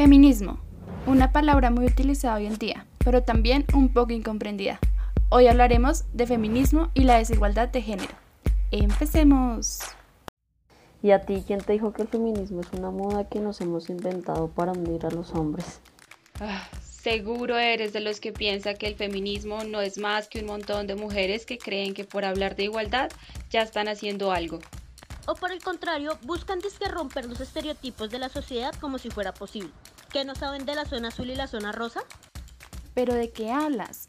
Feminismo, una palabra muy utilizada hoy en día, pero también un poco incomprendida. Hoy hablaremos de feminismo y la desigualdad de género. Empecemos. ¿Y a ti quién te dijo que el feminismo es una moda que nos hemos inventado para unir a los hombres? Ah, seguro eres de los que piensa que el feminismo no es más que un montón de mujeres que creen que por hablar de igualdad ya están haciendo algo. O por el contrario, buscan disque romper los estereotipos de la sociedad como si fuera posible. ¿Qué no saben de la zona azul y la zona rosa? ¿Pero de qué hablas?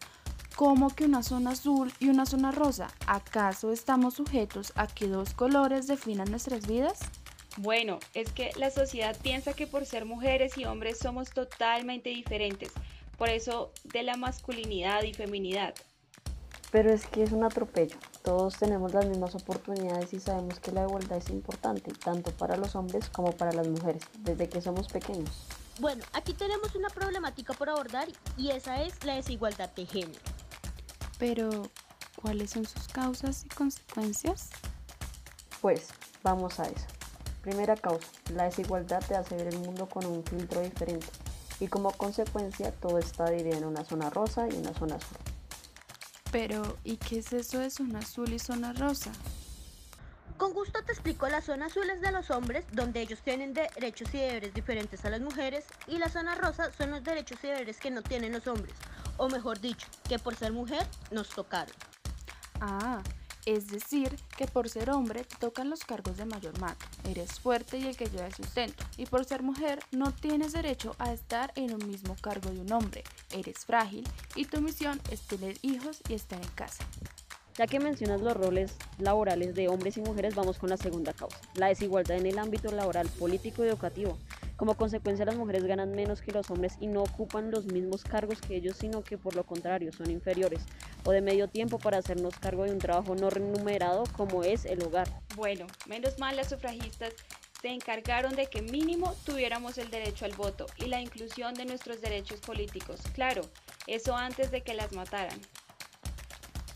¿Cómo que una zona azul y una zona rosa? ¿Acaso estamos sujetos a que dos colores definan nuestras vidas? Bueno, es que la sociedad piensa que por ser mujeres y hombres somos totalmente diferentes, por eso de la masculinidad y feminidad. Pero es que es un atropello. Todos tenemos las mismas oportunidades y sabemos que la igualdad es importante, tanto para los hombres como para las mujeres, desde que somos pequeños. Bueno, aquí tenemos una problemática por abordar y esa es la desigualdad de género. Pero, ¿cuáles son sus causas y consecuencias? Pues, vamos a eso. Primera causa, la desigualdad te hace ver el mundo con un filtro diferente y como consecuencia todo está dividido en una zona rosa y una zona azul. Pero, ¿y qué es eso de zona azul y zona rosa? Con gusto te explico, la zona azul es de los hombres, donde ellos tienen derechos y deberes diferentes a las mujeres, y la zona rosa son los derechos y deberes que no tienen los hombres, o mejor dicho, que por ser mujer nos tocaron. Ah, es decir, que por ser hombre tocan los cargos de mayor mando, eres fuerte y el que lleva el sustento, y por ser mujer no tienes derecho a estar en un mismo cargo de un hombre, eres frágil y tu misión es tener hijos y estar en casa. Ya que mencionas los roles laborales de hombres y mujeres, vamos con la segunda causa, la desigualdad en el ámbito laboral, político y educativo. Como consecuencia, las mujeres ganan menos que los hombres y no ocupan los mismos cargos que ellos, sino que por lo contrario son inferiores o de medio tiempo para hacernos cargo de un trabajo no remunerado como es el hogar. Bueno, menos mal las sufragistas se encargaron de que mínimo tuviéramos el derecho al voto y la inclusión de nuestros derechos políticos. Claro, eso antes de que las mataran.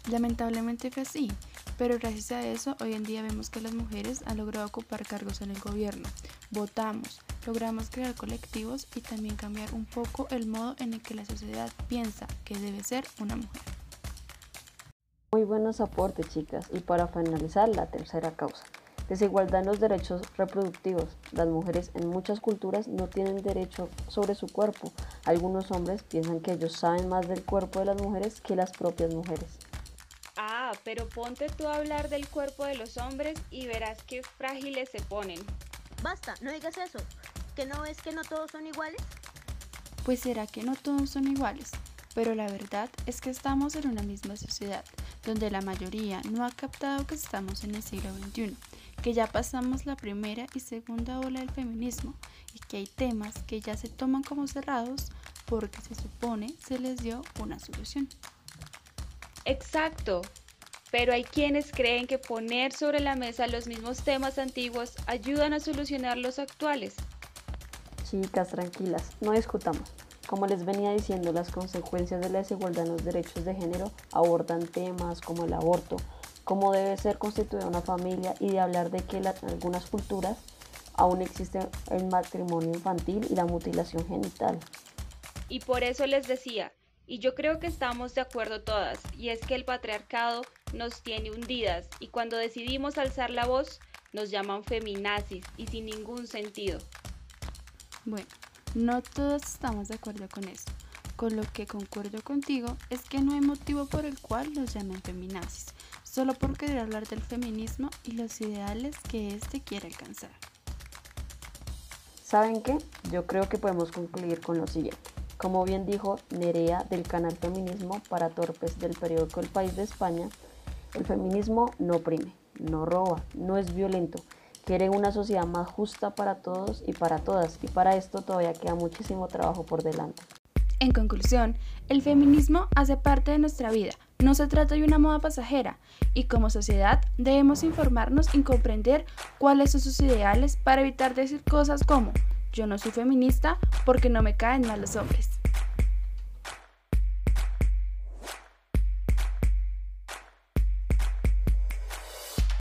Lamentablemente fue así, pero gracias a eso hoy en día vemos que las mujeres han logrado ocupar cargos en el gobierno. Votamos, logramos crear colectivos y también cambiar un poco el modo en el que la sociedad piensa que debe ser una mujer. Muy buenos aportes, chicas. Y para finalizar, la tercera causa. Desigualdad en los derechos reproductivos. Las mujeres en muchas culturas no tienen derecho sobre su cuerpo. Algunos hombres piensan que ellos saben más del cuerpo de las mujeres que las propias mujeres. Ah, pero ponte tú a hablar del cuerpo de los hombres y verás qué frágiles se ponen. Basta, no digas eso. ¿Que no es que no todos son iguales? Pues será que no todos son iguales, pero la verdad es que estamos en una misma sociedad, donde la mayoría no ha captado que estamos en el siglo XXI, que ya pasamos la primera y segunda ola del feminismo y que hay temas que ya se toman como cerrados porque se supone se les dio una solución. Exacto, pero hay quienes creen que poner sobre la mesa los mismos temas antiguos ayudan a solucionar los actuales. Chicas, tranquilas, no discutamos. Como les venía diciendo, las consecuencias de la desigualdad en los derechos de género abordan temas como el aborto, cómo debe ser constituida una familia y de hablar de que en algunas culturas aún existe el matrimonio infantil y la mutilación genital. Y por eso les decía, y yo creo que estamos de acuerdo todas, y es que el patriarcado nos tiene hundidas y cuando decidimos alzar la voz nos llaman feminazis y sin ningún sentido. Bueno, no todos estamos de acuerdo con eso. Con lo que concuerdo contigo es que no hay motivo por el cual nos llamen feminazis, solo por querer hablar del feminismo y los ideales que éste quiere alcanzar. ¿Saben qué? Yo creo que podemos concluir con lo siguiente. Como bien dijo Nerea del canal Feminismo para Torpes del periódico El País de España, el feminismo no oprime, no roba, no es violento. Quiere una sociedad más justa para todos y para todas, y para esto todavía queda muchísimo trabajo por delante. En conclusión, el feminismo hace parte de nuestra vida, no se trata de una moda pasajera, y como sociedad debemos informarnos y comprender cuáles son sus ideales para evitar decir cosas como yo no soy feminista porque no me caen mal los hombres.